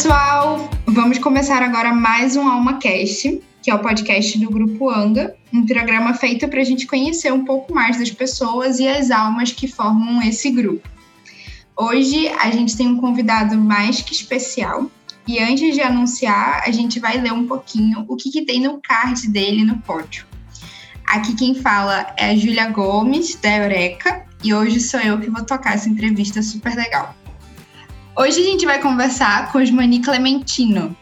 pessoal! Vamos começar agora mais um AlmaCast, que é o podcast do Grupo Anga, um programa feito para a gente conhecer um pouco mais das pessoas e as almas que formam esse grupo. Hoje a gente tem um convidado mais que especial, e antes de anunciar, a gente vai ler um pouquinho o que, que tem no card dele no pódio. Aqui quem fala é a Júlia Gomes, da Eureka, e hoje sou eu que vou tocar essa entrevista super legal. Hoje a gente vai conversar com o Osmani Clementino.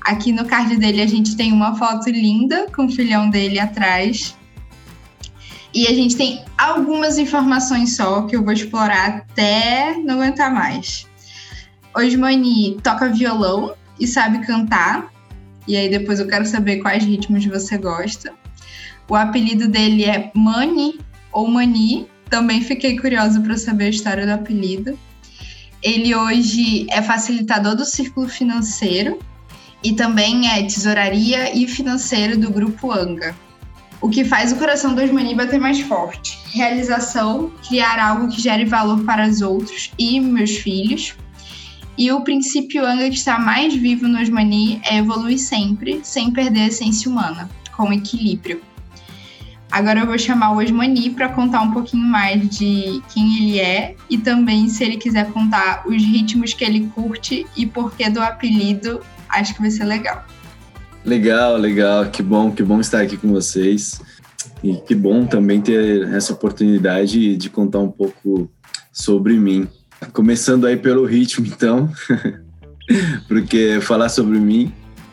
Aqui no card dele a gente tem uma foto linda com o filhão dele atrás. E a gente tem algumas informações só que eu vou explorar até não aguentar mais. Osmani toca violão e sabe cantar. E aí depois eu quero saber quais ritmos você gosta. O apelido dele é Mani ou Mani. Também fiquei curiosa para saber a história do apelido. Ele hoje é facilitador do círculo financeiro e também é tesouraria e financeiro do grupo Anga. O que faz o coração do Osmani bater mais forte. Realização, criar algo que gere valor para os outros e meus filhos. E o princípio Anga que está mais vivo no Osmani é evoluir sempre, sem perder a essência humana, com equilíbrio. Agora eu vou chamar o Osmani para contar um pouquinho mais de quem ele é e também se ele quiser contar os ritmos que ele curte e porquê do apelido, acho que vai ser legal. Legal, legal, que bom, que bom estar aqui com vocês. E que bom também ter essa oportunidade de contar um pouco sobre mim. Começando aí pelo ritmo, então, porque falar sobre mim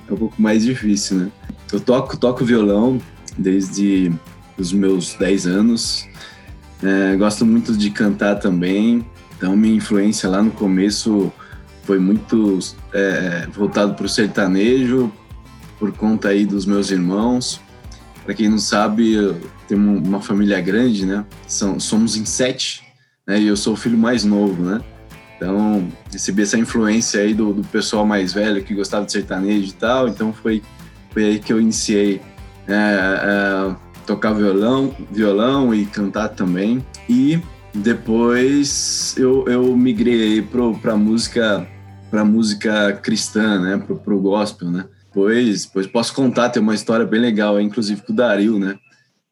é um pouco mais difícil, né? Eu toco, toco violão desde os meus 10 anos. É, gosto muito de cantar também, então minha influência lá no começo foi muito é, voltado para o sertanejo, por conta aí dos meus irmãos. Para quem não sabe, eu tenho uma família grande, né? São, somos em sete, né? E eu sou o filho mais novo, né? Então, recebi essa influência aí do, do pessoal mais velho que gostava de sertanejo e tal. Então, foi, foi aí que eu iniciei é, é, tocar violão, violão e cantar também. E depois eu, eu migrei para música para música cristã, né, pro, pro gospel, né. Pois, pois posso contar, tem uma história bem legal, inclusive com o Dario, né.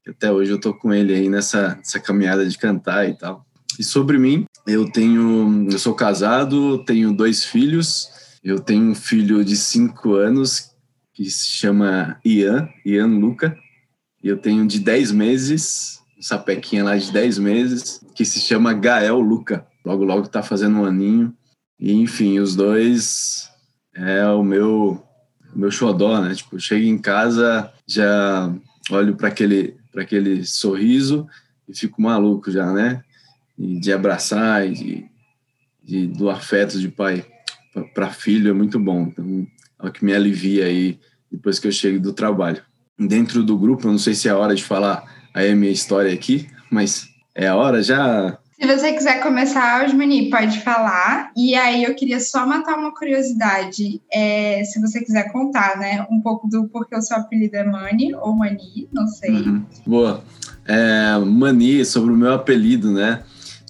Até hoje eu tô com ele aí nessa, nessa caminhada de cantar e tal. E sobre mim, eu tenho, eu sou casado, tenho dois filhos. Eu tenho um filho de cinco anos que se chama Ian, Ian Luca, e eu tenho de 10 meses, sapequinha lá de 10 meses, que se chama Gael Luca. Logo, logo tá fazendo um aninho. E, enfim, os dois é o meu, meu xodó, né? Tipo, chego em casa, já olho para aquele, aquele sorriso e fico maluco já, né? E de abraçar e de, de do afeto de pai para filho é muito bom. Então, é o que me alivia aí depois que eu chego do trabalho dentro do grupo. Eu não sei se é hora de falar aí a minha história aqui, mas é a hora já. Se você quiser começar, Osmani, pode falar. E aí eu queria só matar uma curiosidade, é, se você quiser contar, né? Um pouco do porquê o seu apelido é Mani ou Mani, não sei. Uhum. Boa. É, Mani, sobre o meu apelido, né?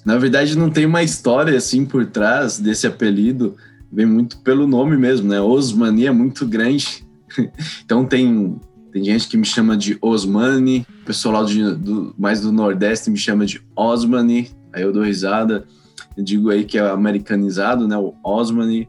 Na verdade, não tem uma história assim por trás desse apelido. Vem muito pelo nome mesmo, né? Osmani é muito grande. então tem tem gente que me chama de Osmani, o pessoal lá do, do, mais do Nordeste me chama de Osmani, aí eu dou risada, eu digo aí que é americanizado, né, o Osmani,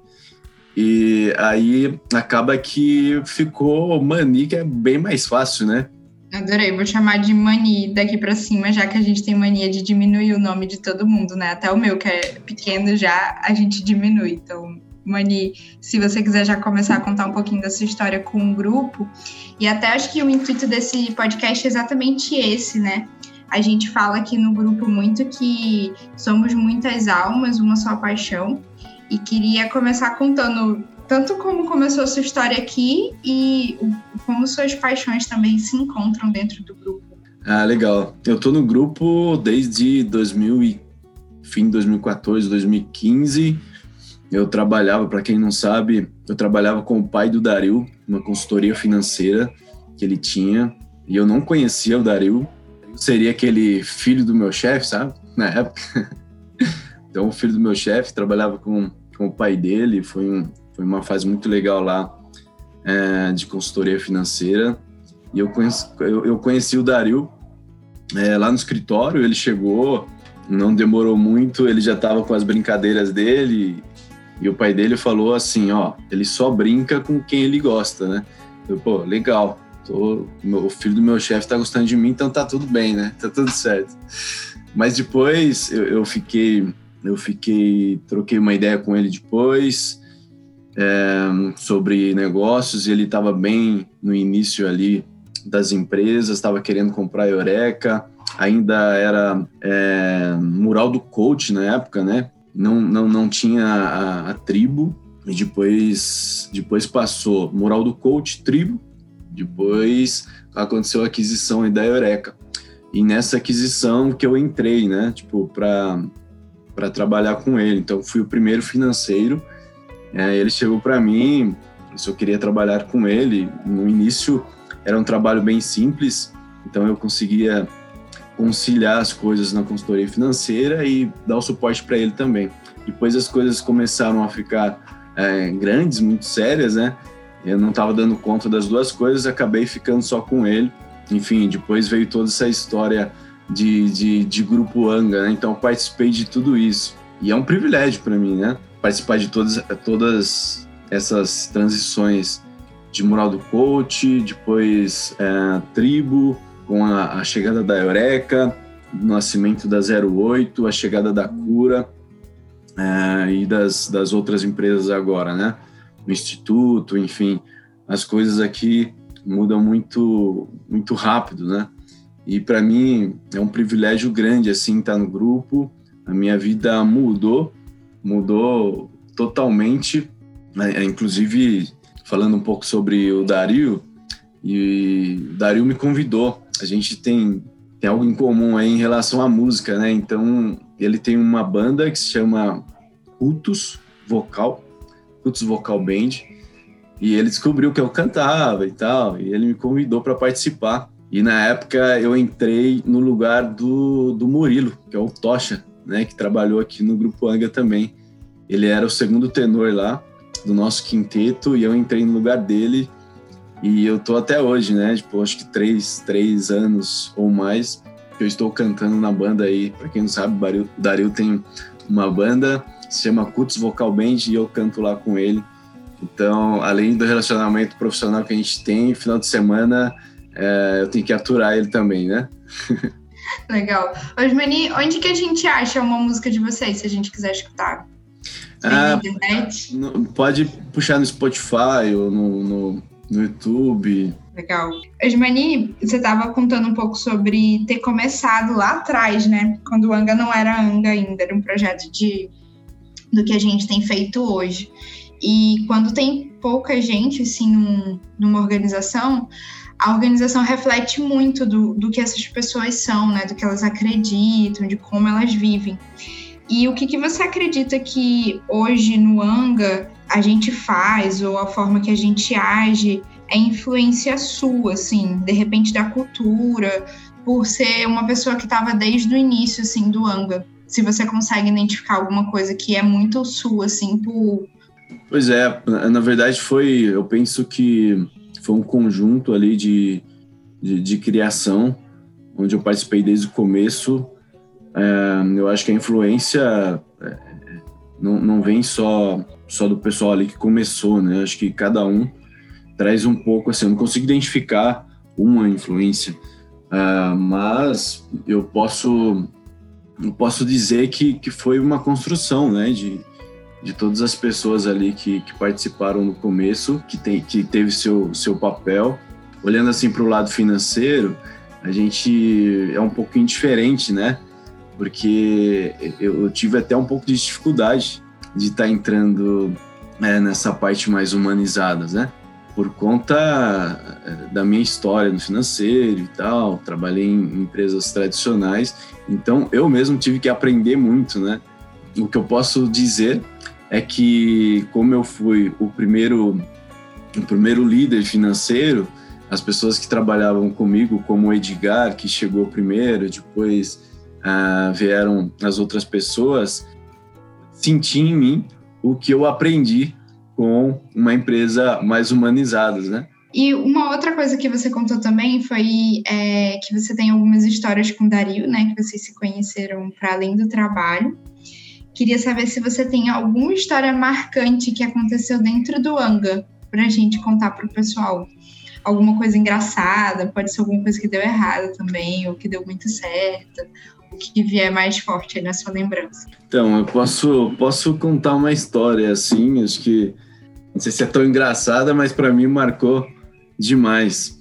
e aí acaba que ficou Mani, que é bem mais fácil, né? Adorei, vou chamar de Mani daqui para cima, já que a gente tem mania de diminuir o nome de todo mundo, né? Até o meu, que é pequeno já, a gente diminui, então Mani, se você quiser já começar a contar um pouquinho da sua história com o grupo. E até acho que o intuito desse podcast é exatamente esse, né? A gente fala aqui no grupo muito que somos muitas almas, uma só paixão. E queria começar contando tanto como começou a sua história aqui e como suas paixões também se encontram dentro do grupo. Ah, legal. Eu tô no grupo desde 2000 e fim de 2014, 2015 eu trabalhava, para quem não sabe, eu trabalhava com o pai do Dario, uma consultoria financeira que ele tinha, e eu não conhecia o Dario. Seria aquele filho do meu chefe, sabe? Na época. então, o filho do meu chefe trabalhava com, com o pai dele, foi um, Foi uma fase muito legal lá é, de consultoria financeira. E eu conheci, eu, eu conheci o Dario é, lá no escritório, ele chegou, não demorou muito, ele já estava com as brincadeiras dele. E o pai dele falou assim: ó, ele só brinca com quem ele gosta, né? Eu, pô, legal. Tô, o filho do meu chefe tá gostando de mim, então tá tudo bem, né? Tá tudo certo. Mas depois eu, eu fiquei, eu fiquei, troquei uma ideia com ele depois é, sobre negócios. E ele estava bem no início ali das empresas, estava querendo comprar a Eureka, ainda era é, mural do coach na época, né? Não, não, não tinha a, a tribo, e depois, depois passou mural do coach, tribo, depois aconteceu a aquisição da Eureka. E nessa aquisição que eu entrei, né, tipo, para trabalhar com ele. Então, fui o primeiro financeiro. É, ele chegou para mim, se eu queria trabalhar com ele. No início, era um trabalho bem simples, então eu conseguia conciliar as coisas na consultoria financeira e dar o suporte para ele também. Depois as coisas começaram a ficar é, grandes, muito sérias, né? Eu não estava dando conta das duas coisas, acabei ficando só com ele. Enfim, depois veio toda essa história de, de, de grupo Anga, né? Então participei de tudo isso. E é um privilégio para mim, né? Participar de todas, todas essas transições de Mural do Coach, depois é, Tribo, com a, a, chegada da Eureka, o nascimento da 08, a chegada da Cura é, e das, das outras empresas agora, né? O Instituto, enfim, as coisas aqui mudam muito, muito rápido, né? E para mim é um privilégio grande assim estar no grupo. A minha vida mudou, mudou totalmente. Né? Inclusive falando um pouco sobre o Dario, e o Dario me convidou. A gente tem, tem algo em comum aí em relação à música, né? Então, ele tem uma banda que se chama Cultus Vocal, Cultus Vocal Band, e ele descobriu que eu cantava e tal, e ele me convidou para participar. E na época eu entrei no lugar do, do Murilo, que é o Tocha, né, que trabalhou aqui no Grupo Anga também. Ele era o segundo tenor lá, do nosso quinteto e eu entrei no lugar dele e eu tô até hoje, né? Tipo, acho que três, três anos ou mais que eu estou cantando na banda aí. Para quem não sabe, o Dario tem uma banda, se chama Cuts Vocal Band e eu canto lá com ele. Então, além do relacionamento profissional que a gente tem, final de semana é, eu tenho que aturar ele também, né? Legal. Osmani, onde que a gente acha uma música de vocês, se a gente quiser escutar? Ah? Pode puxar no Spotify ou no, no, no YouTube. Legal. Osmani, você estava contando um pouco sobre ter começado lá atrás, né? Quando o Anga não era Anga ainda, era um projeto de do que a gente tem feito hoje. E quando tem pouca gente, assim, num, numa organização, a organização reflete muito do, do que essas pessoas são, né? Do que elas acreditam, de como elas vivem. E o que, que você acredita que hoje no Anga a gente faz, ou a forma que a gente age, é influência sua, assim, de repente da cultura, por ser uma pessoa que estava desde o início, assim, do Anga? Se você consegue identificar alguma coisa que é muito sua, assim, por. Pois é, na verdade foi, eu penso que foi um conjunto ali de, de, de criação, onde eu participei desde o começo é, eu acho que a influência é, não, não vem só, só do pessoal ali que começou, né? Acho que cada um traz um pouco, assim, eu não consigo identificar uma influência, uh, mas eu posso, eu posso dizer que, que foi uma construção, né? De, de todas as pessoas ali que, que participaram no começo, que, tem, que teve seu, seu papel. Olhando assim para o lado financeiro, a gente é um pouquinho diferente, né? Porque eu tive até um pouco de dificuldade de estar tá entrando é, nessa parte mais humanizada, né? Por conta é, da minha história no financeiro e tal, trabalhei em empresas tradicionais, então eu mesmo tive que aprender muito, né? O que eu posso dizer é que como eu fui o primeiro o primeiro líder financeiro, as pessoas que trabalhavam comigo, como o Edgar, que chegou primeiro, depois uh, vieram as outras pessoas, senti em mim o que eu aprendi com uma empresa mais humanizada, né? E uma outra coisa que você contou também foi é, que você tem algumas histórias com o Dario, né? Que vocês se conheceram para além do trabalho. Queria saber se você tem alguma história marcante que aconteceu dentro do Anga para a gente contar para o pessoal. Alguma coisa engraçada, pode ser alguma coisa que deu errado também, ou que deu muito certo, que vier mais forte na sua lembrança. Então, eu posso, posso contar uma história assim, acho que não sei se é tão engraçada, mas para mim marcou demais.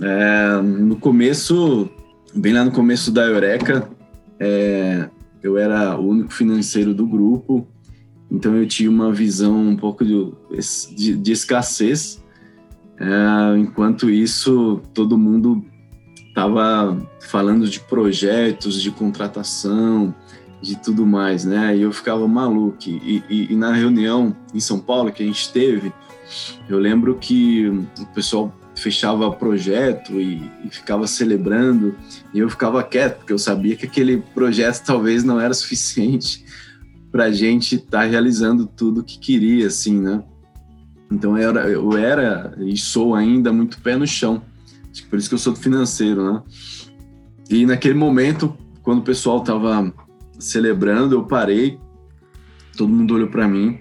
É, no começo, bem lá no começo da Eureka, é, eu era o único financeiro do grupo, então eu tinha uma visão um pouco de, de, de escassez. É, enquanto isso, todo mundo estava falando de projetos, de contratação, de tudo mais, né? E eu ficava maluco. E, e, e, na reunião em São Paulo que a gente teve, eu lembro que o pessoal fechava projeto e, e ficava celebrando, e eu ficava quieto, porque eu sabia que aquele projeto talvez não era suficiente para a gente estar tá realizando tudo que queria, assim, né? Então eu era, eu era e sou ainda muito pé no chão. Por isso que eu sou do financeiro, né? E naquele momento, quando o pessoal estava celebrando, eu parei, todo mundo olhou para mim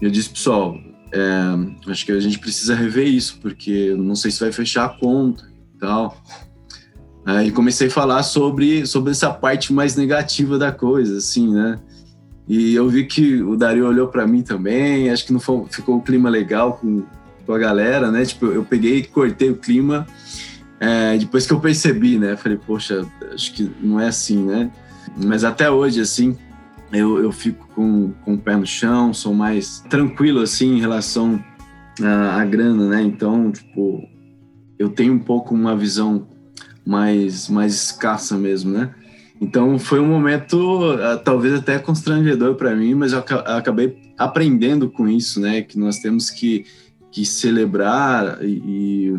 e eu disse, pessoal, é, acho que a gente precisa rever isso, porque não sei se vai fechar a conta e tal. Aí comecei a falar sobre, sobre essa parte mais negativa da coisa, assim, né? E eu vi que o Dario olhou para mim também, acho que não foi, ficou o clima legal com, com a galera, né? Tipo, eu peguei e cortei o clima é, depois que eu percebi, né? Falei, poxa, acho que não é assim, né? Mas até hoje, assim, eu, eu fico com, com o pé no chão, sou mais tranquilo, assim, em relação à, grana, né? Então, tipo, eu tenho um pouco uma visão mais, mais escassa mesmo, né? Então foi um momento ah, talvez até constrangedor para mim, mas eu acabei aprendendo com isso, né? Que nós temos que, que celebrar e,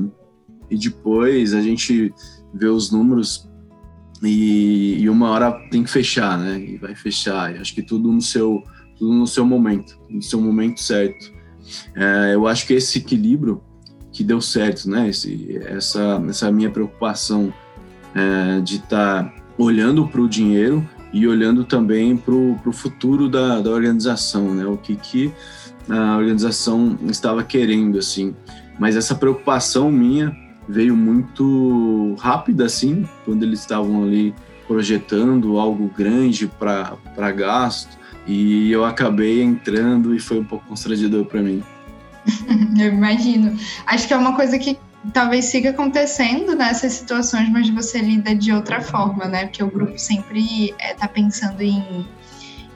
e depois a gente vê os números e, e, uma hora tem que fechar, né? E vai fechar. Acho que tudo no seu, tudo no seu momento, no seu momento certo. É, eu acho que esse equilíbrio que deu certo, né? Esse, essa, essa minha preocupação é, de estar tá olhando para o dinheiro e olhando também para o futuro da, da organização, né? O que, que a organização estava querendo, assim. Mas essa preocupação minha veio muito rápida, assim, quando eles estavam ali projetando algo grande para gasto, e eu acabei entrando e foi um pouco constrangedor para mim. eu imagino. Acho que é uma coisa que talvez siga acontecendo nessas situações, mas você lida de outra forma, né? Porque o grupo sempre está eh, pensando em,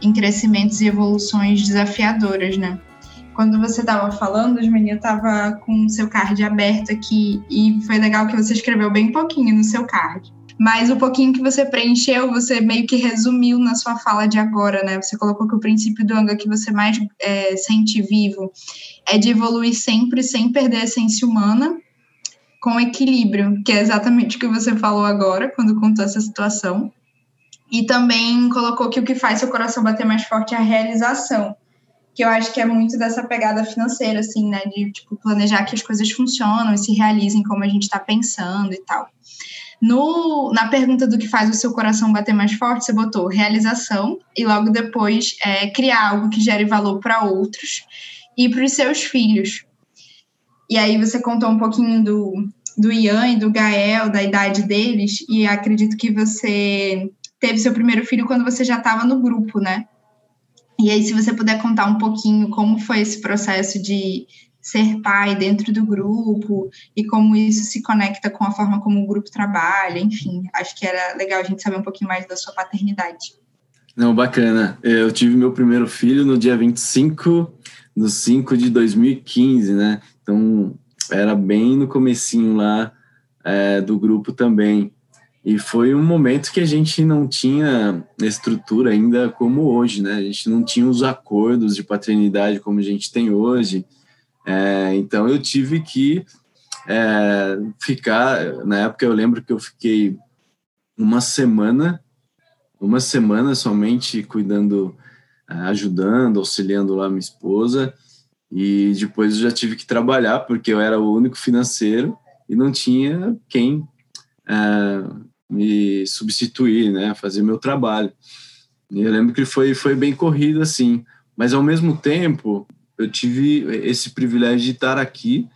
em crescimentos e evoluções desafiadoras, né? Quando você estava falando, os meninos estava com o seu card aberto aqui e foi legal que você escreveu bem pouquinho no seu card. Mas o pouquinho que você preencheu, você meio que resumiu na sua fala de agora, né? Você colocou que o princípio do Anga que você mais é, sente vivo é de evoluir sempre sem perder a essência humana, com equilíbrio, que é exatamente o que você falou agora, quando contou essa situação. E também colocou que o que faz seu coração bater mais forte é a realização que eu acho que é muito dessa pegada financeira, assim, né? De tipo, planejar que as coisas funcionam e se realizem como a gente está pensando e tal. No, na pergunta do que faz o seu coração bater mais forte, você botou realização e logo depois é, criar algo que gere valor para outros e para os seus filhos. E aí você contou um pouquinho do, do Ian e do Gael, da idade deles, e acredito que você teve seu primeiro filho quando você já estava no grupo, né? E aí, se você puder contar um pouquinho como foi esse processo de ser pai dentro do grupo e como isso se conecta com a forma como o grupo trabalha, enfim, acho que era legal a gente saber um pouquinho mais da sua paternidade. Não, bacana. Eu tive meu primeiro filho no dia 25 de 5 de 2015, né? Então, era bem no comecinho lá é, do grupo também. E foi um momento que a gente não tinha estrutura ainda como hoje, né? A gente não tinha os acordos de paternidade como a gente tem hoje. É, então eu tive que é, ficar. Na época eu lembro que eu fiquei uma semana, uma semana somente cuidando, ajudando, auxiliando lá minha esposa. E depois eu já tive que trabalhar, porque eu era o único financeiro e não tinha quem uh, me substituir, né, fazer meu trabalho. E eu lembro que foi, foi bem corrido assim, mas ao mesmo tempo eu tive esse privilégio de estar aqui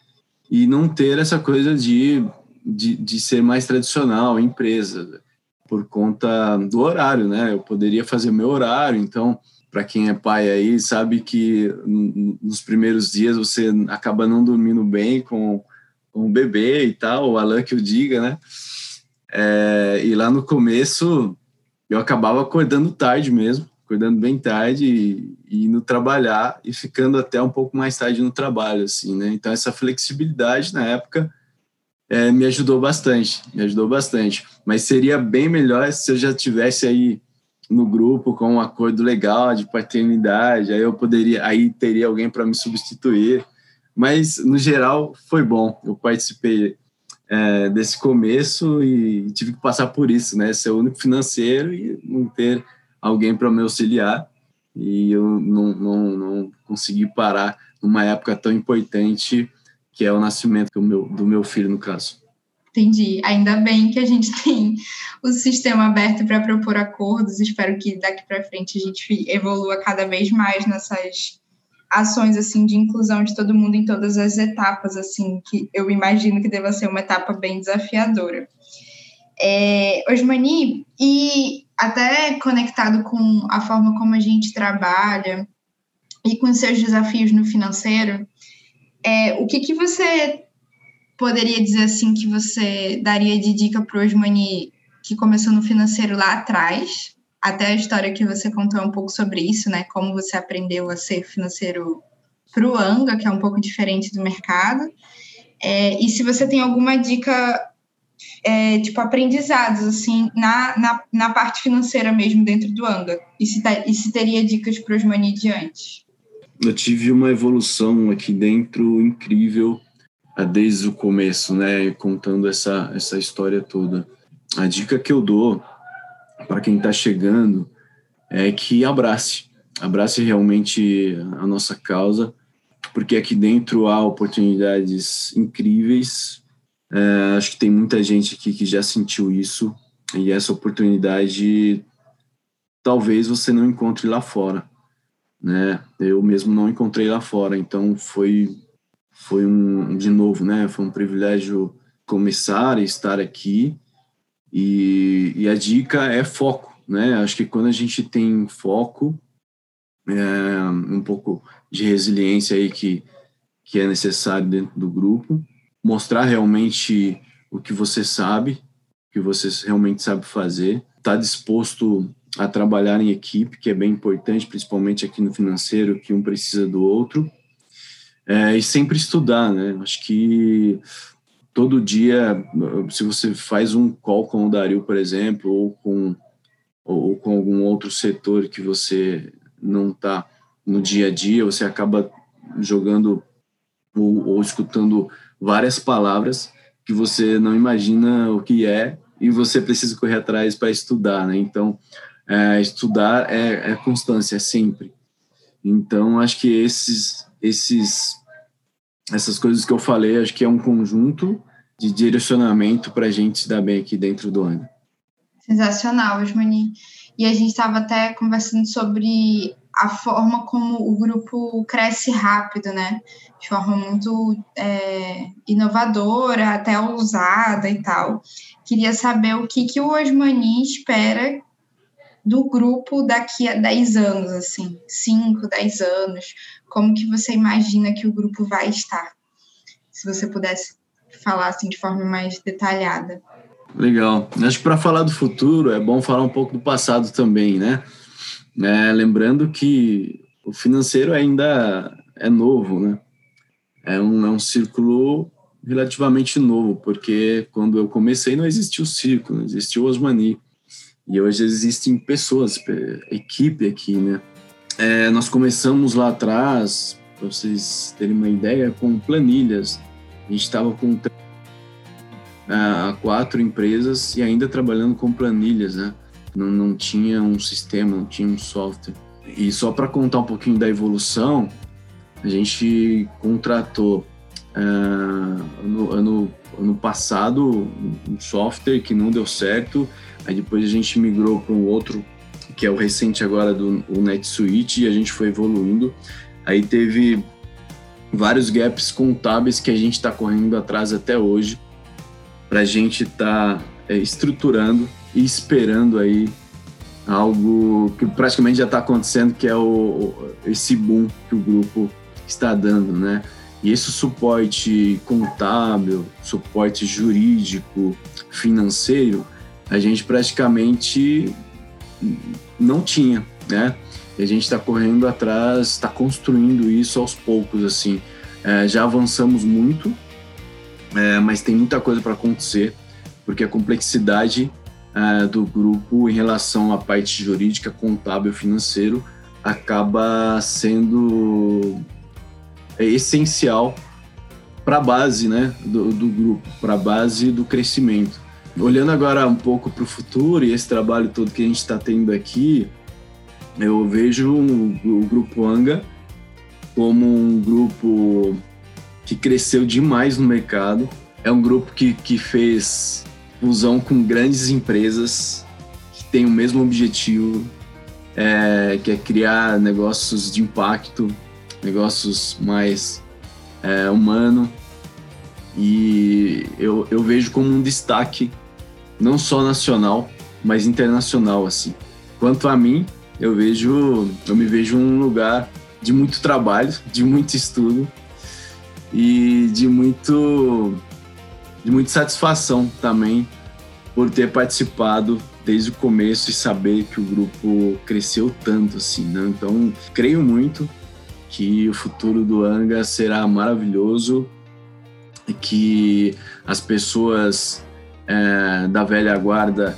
e não ter essa coisa de, de, de ser mais tradicional, empresa, por conta do horário, né? Eu poderia fazer meu horário, então para quem é pai aí sabe que nos primeiros dias você acaba não dormindo bem com, com o bebê e tal, o Alan que o diga, né? É, e lá no começo eu acabava acordando tarde mesmo, acordando bem tarde e, e, indo trabalhar e ficando até um pouco mais tarde no trabalho, assim, né? Então essa flexibilidade na época é, me ajudou bastante, me ajudou bastante. Mas seria bem melhor se eu já tivesse aí no grupo com um acordo legal de paternidade, aí eu poderia, aí teria alguém para me substituir. Mas no geral foi bom. Eu participei é, desse começo e tive que passar por isso, né? Ser o único financeiro e não ter alguém para me auxiliar. E eu não, não, não consegui parar numa época tão importante que é o nascimento do meu, do meu filho, no caso. Entendi. Ainda bem que a gente tem o sistema aberto para propor acordos. Espero que daqui para frente a gente evolua cada vez mais nessas ações assim de inclusão de todo mundo em todas as etapas, assim, que eu imagino que deva ser uma etapa bem desafiadora. É, Osmani, e até conectado com a forma como a gente trabalha e com seus desafios no financeiro, é, o que, que você poderia dizer assim que você daria de dica para o Osmani que começou no financeiro lá atrás, até a história que você contou um pouco sobre isso, né? Como você aprendeu a ser financeiro para o Anga, que é um pouco diferente do mercado. É, e se você tem alguma dica, é, tipo, aprendizados, assim, na, na, na, parte financeira mesmo dentro do Anga. E se, tá, e se teria dicas para os Mani diante? Eu tive uma evolução aqui dentro incrível ah, desde o começo, né? Contando essa, essa história toda. A dica que eu dou para quem está chegando é que abrace, abrace realmente a nossa causa, porque aqui dentro há oportunidades incríveis. É, acho que tem muita gente aqui que já sentiu isso e essa oportunidade talvez você não encontre lá fora, né? Eu mesmo não encontrei lá fora, então foi foi um de novo, né? Foi um privilégio começar e estar aqui e, e a dica é foco, né? Acho que quando a gente tem foco, é, um pouco de resiliência aí que, que é necessário dentro do grupo, mostrar realmente o que você sabe, o que você realmente sabe fazer, estar tá disposto a trabalhar em equipe, que é bem importante, principalmente aqui no financeiro, que um precisa do outro, é, e sempre estudar, né? Acho que todo dia, se você faz um call com o Dario, por exemplo, ou com, ou com algum outro setor que você não está no dia a dia, você acaba jogando ou, ou, escutando várias palavras que você não imagina o que é e você precisa correr atrás para estudar, né? Então, é, estudar é, é constância, é sempre. Então, acho que esses, esses essas coisas que eu falei, acho que é um conjunto de direcionamento para a gente se dar bem aqui dentro do ano. Sensacional, Osmani. E a gente estava até conversando sobre a forma como o grupo cresce rápido, né? De forma muito é, inovadora, até ousada e tal. Queria saber o que, que o Osmani espera do grupo daqui a 10 anos, assim, 5, 10 anos, como que você imagina que o grupo vai estar? Se você pudesse falar assim de forma mais detalhada. Legal. Acho que para falar do futuro é bom falar um pouco do passado também, né? É, lembrando que o financeiro ainda é novo, né? É um, é um círculo relativamente novo, porque quando eu comecei não existia o círculo, não existia o Osmani. E hoje existem pessoas, equipe aqui, né? É, nós começamos lá atrás, para vocês terem uma ideia, com planilhas. A gente estava com uh, quatro empresas e ainda trabalhando com planilhas, né? Não, não tinha um sistema, não tinha um software. E só para contar um pouquinho da evolução, a gente contratou uh, no ano, ano passado um software que não deu certo, aí depois a gente migrou para um outro que é o recente agora do o NetSuite e a gente foi evoluindo. Aí teve vários gaps contábeis que a gente está correndo atrás até hoje para a gente estar tá, é, estruturando e esperando aí algo que praticamente já está acontecendo, que é o, esse boom que o grupo está dando, né? E esse suporte contábil, suporte jurídico, financeiro, a gente praticamente não tinha, né? E a gente está correndo atrás, está construindo isso aos poucos, assim. É, já avançamos muito, é, mas tem muita coisa para acontecer, porque a complexidade é, do grupo em relação à parte jurídica, contábil, financeiro, acaba sendo essencial para a base né, do, do grupo, para a base do crescimento. Olhando agora um pouco para o futuro e esse trabalho todo que a gente está tendo aqui, eu vejo o grupo Anga como um grupo que cresceu demais no mercado. É um grupo que, que fez fusão com grandes empresas que têm o mesmo objetivo, é, que é criar negócios de impacto, negócios mais é, humano. E eu, eu vejo como um destaque não só nacional, mas internacional assim. Quanto a mim, eu vejo, eu me vejo um lugar de muito trabalho, de muito estudo e de muito de muita satisfação também por ter participado desde o começo e saber que o grupo cresceu tanto assim, né? Então, creio muito que o futuro do Anga será maravilhoso e que as pessoas é, da velha guarda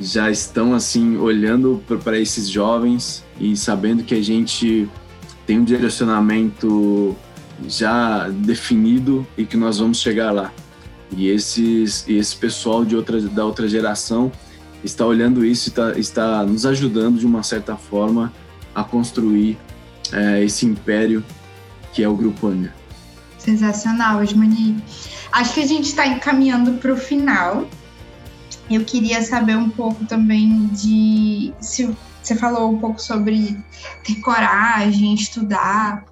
já estão assim olhando para esses jovens e sabendo que a gente tem um direcionamento já definido e que nós vamos chegar lá. E esses, esse pessoal de outra, da outra geração está olhando isso e está, está nos ajudando de uma certa forma a construir é, esse império que é o Grupo Anga. Sensacional, Osmani. Acho que a gente está encaminhando para o final. Eu queria saber um pouco também de se você falou um pouco sobre ter coragem, estudar.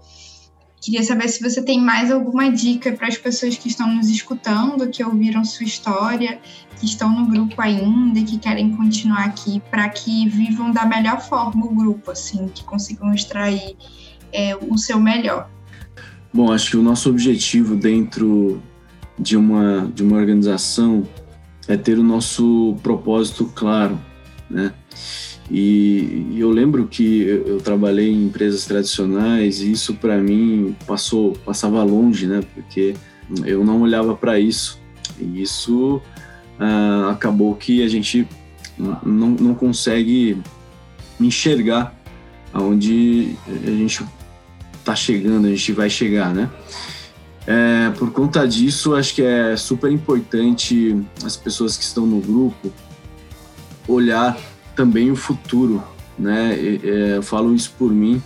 Queria saber se você tem mais alguma dica para as pessoas que estão nos escutando, que ouviram sua história, que estão no grupo ainda e que querem continuar aqui, para que vivam da melhor forma o grupo, assim, que consigam extrair é, o seu melhor. Bom, acho que o nosso objetivo dentro de uma, de uma organização é ter o nosso propósito claro, né? E, e eu lembro que eu, trabalhei em empresas tradicionais e isso para mim passou passava longe, né? Porque eu não olhava para isso e isso ah, acabou que a gente não, não consegue enxergar aonde a gente está chegando, a gente vai chegar, né? É, por conta disso, acho que é super importante as pessoas que estão no grupo olhar também o futuro, né? É, eu falo isso por mim.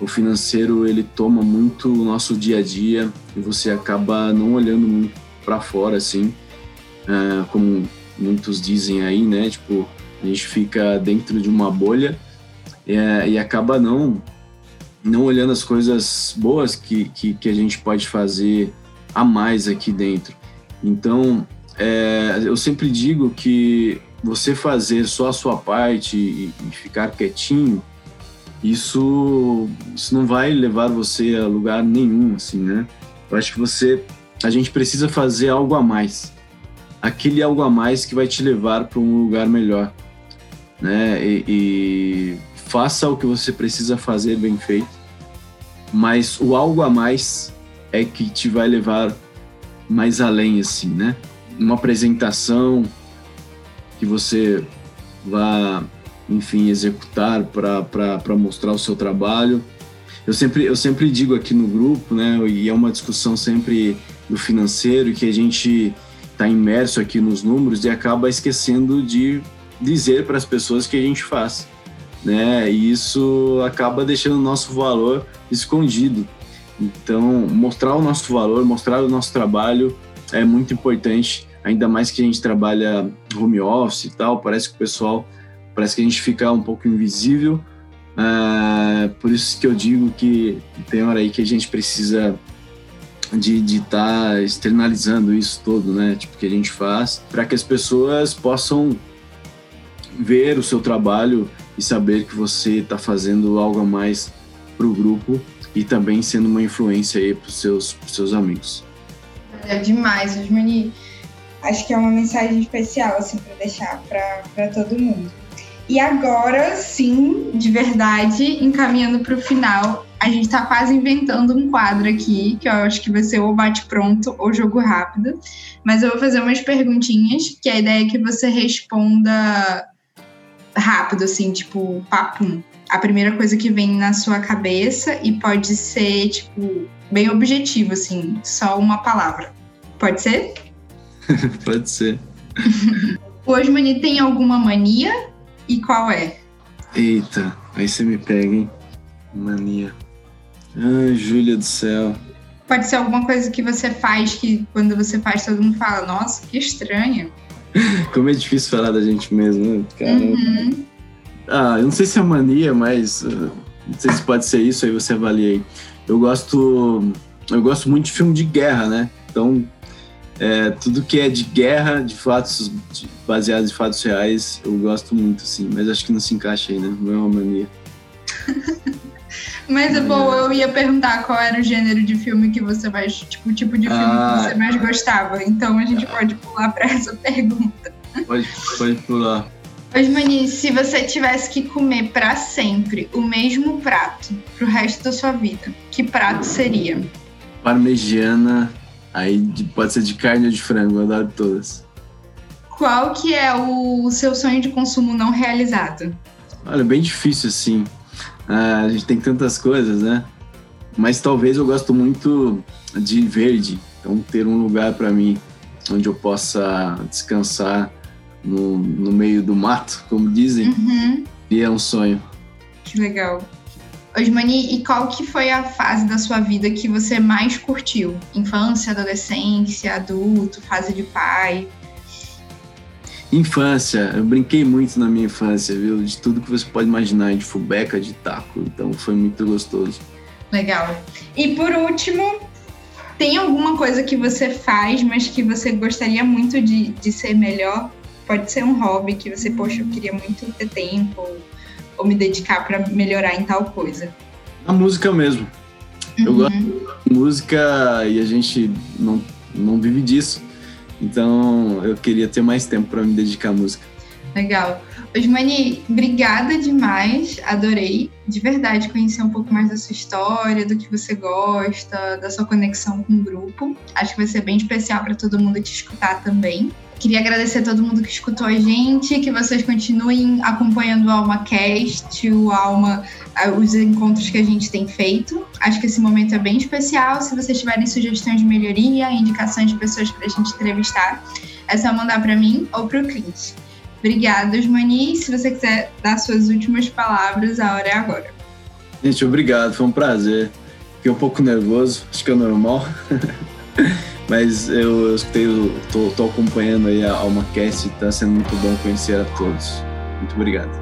O financeiro ele toma muito o nosso dia a dia e você acaba não olhando muito para fora, assim, é, como muitos dizem aí, né? Tipo, a gente fica dentro de uma bolha é, e acaba não não olhando as coisas boas que, que, que, a gente pode fazer a mais aqui dentro. Então, é, eu sempre digo que você fazer só a sua parte e, e, ficar quietinho, isso, isso não vai levar você a lugar nenhum, assim, né? Eu acho que você, a gente precisa fazer algo a mais. Aquele algo a mais que vai te levar para um lugar melhor, né? E, e faça o que você precisa fazer bem feito, mas o algo a mais é que te vai levar mais além, assim, né? Uma apresentação que você vá, enfim, executar para mostrar o seu trabalho. Eu sempre, eu sempre digo aqui no grupo, né, e é uma discussão sempre do financeiro, que a gente está imerso aqui nos números e acaba esquecendo de dizer para as pessoas que a gente faz né? E isso acaba deixando o nosso valor escondido. Então, mostrar o nosso valor, mostrar o nosso trabalho é muito importante, ainda mais que a gente trabalha home office e tal, parece que o pessoal, parece que a gente fica um pouco invisível, é, por isso que eu digo que tem hora aí que a gente precisa de estar tá externalizando isso todo, né? Tipo, que a gente faz, para que as pessoas possam ver o seu trabalho e saber que você está fazendo algo a mais para o grupo e também sendo uma influência aí para os seus, seus amigos. É demais, Osmani. Acho que é uma mensagem especial assim para deixar para todo mundo. E agora, sim, de verdade, encaminhando para o final, a gente está quase inventando um quadro aqui, que eu acho que vai ser ou bate-pronto ou jogo rápido. Mas eu vou fazer umas perguntinhas, que a ideia é que você responda rápido, assim, tipo, papum. A primeira coisa que vem na sua cabeça e pode ser, tipo, bem objetivo, assim, só uma palavra. Pode ser? pode ser. o Osmani tem alguma mania e qual é? Eita, aí você me pega, hein? Mania. Ai, Júlia do céu. Pode ser alguma coisa que você faz que quando você faz todo mundo fala, nossa, que estranho. Como é difícil falar da gente mesmo, né? Caramba. Uhum. Ah, eu não sei se é mania, mas uh, não sei se pode ser isso, aí você avalia aí. Eu gosto, eu gosto muito de filme de guerra, né? Então, é, tudo que é de guerra, de fatos de, baseados em fatos reais, eu gosto muito, assim. Mas acho que não se encaixa aí, né? Não é uma mania. mas, é bom, eu ia perguntar qual era o gênero de filme que você mais... Tipo, o tipo de filme ah, que você mais gostava. Então, a gente ah, pode pular para essa pergunta. Pode, pode pular. Osmani, se você tivesse que comer para sempre o mesmo prato pro resto da sua vida, que prato seria? Parmegiana Aí pode ser de carne ou de frango, eu adoro todas. Qual que é o seu sonho de consumo não realizado? Olha, bem difícil assim. Ah, a gente tem tantas coisas, né? Mas talvez eu gosto muito de verde. Então ter um lugar para mim onde eu possa descansar no, no meio do mato, como dizem, uhum. e é um sonho. Que legal. Osmani, e qual que foi a fase da sua vida que você mais curtiu? Infância, adolescência, adulto, fase de pai? Infância, eu brinquei muito na minha infância, viu? De tudo que você pode imaginar, de fubeca, de taco, então foi muito gostoso. Legal. E por último, tem alguma coisa que você faz, mas que você gostaria muito de, de ser melhor? Pode ser um hobby que você, poxa, eu queria muito ter tempo, ou me dedicar para melhorar em tal coisa? A música mesmo. Uhum. Eu gosto de música e a gente não, não vive disso. Então eu queria ter mais tempo para me dedicar à música. Legal. Osmani, obrigada demais. Adorei de verdade conhecer um pouco mais da sua história, do que você gosta, da sua conexão com o grupo. Acho que vai ser bem especial para todo mundo te escutar também. Queria agradecer a todo mundo que escutou a gente, que vocês continuem acompanhando o AlmaCast, o Alma, os encontros que a gente tem feito. Acho que esse momento é bem especial. Se vocês tiverem sugestões de melhoria, indicações de pessoas para a gente entrevistar, é só mandar para mim ou para o Clint. Obrigada, Osmani. Se você quiser dar suas últimas palavras, a hora é agora. Gente, obrigado. Foi um prazer. Fiquei um pouco nervoso, acho que é normal. Mas eu, eu escutei, tô, tô acompanhando aí a AlmaCast e tá sendo muito bom conhecer a todos. Muito obrigado.